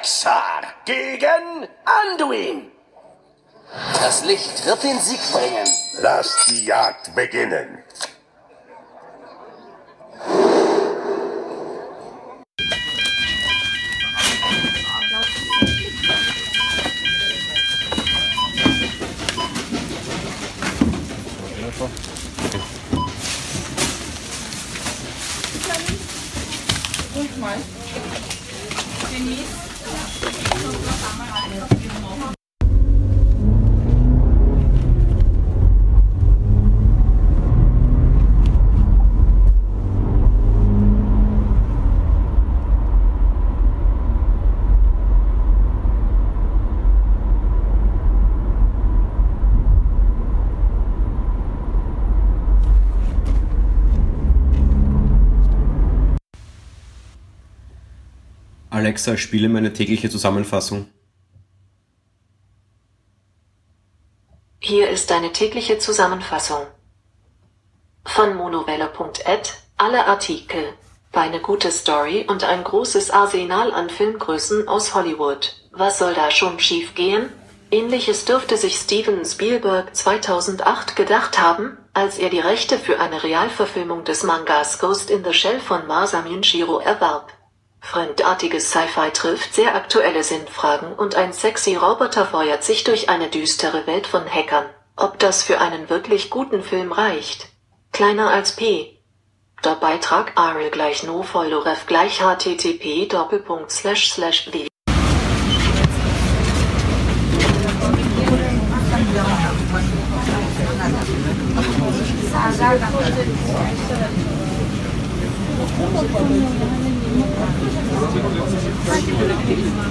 Rexar gegen Anduin. Das Licht wird den Sieg bringen. Lasst die Jagd beginnen. sama Alexa, spiele meine tägliche Zusammenfassung. Hier ist deine tägliche Zusammenfassung. Von monowelle.at, alle Artikel. Eine gute Story und ein großes Arsenal an Filmgrößen aus Hollywood. Was soll da schon schiefgehen? Ähnliches dürfte sich Steven Spielberg 2008 gedacht haben, als er die Rechte für eine Realverfilmung des Mangas Ghost in the Shell von Masamune Shiro erwarb. Fremdartiges Sci-Fi trifft sehr aktuelle Sinnfragen und ein sexy Roboter feuert sich durch eine düstere Welt von Hackern. Ob das für einen wirklich guten Film reicht? Kleiner als P. Der Beitrag ARIL gleich NoFolloRef gleich http Doppelpunkt slash slash www.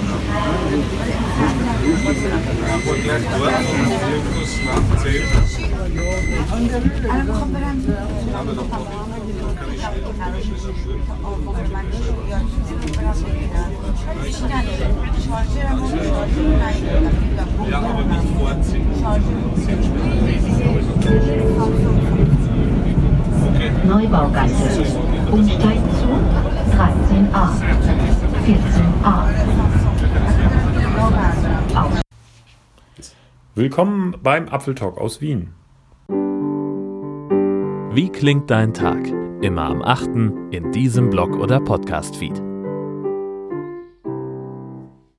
Neubaugasse. Umsteigen zu 13a. 14a. Willkommen beim Apfeltalk aus Wien. Wie klingt dein Tag? Immer am 8. in diesem Blog oder Podcast-Feed.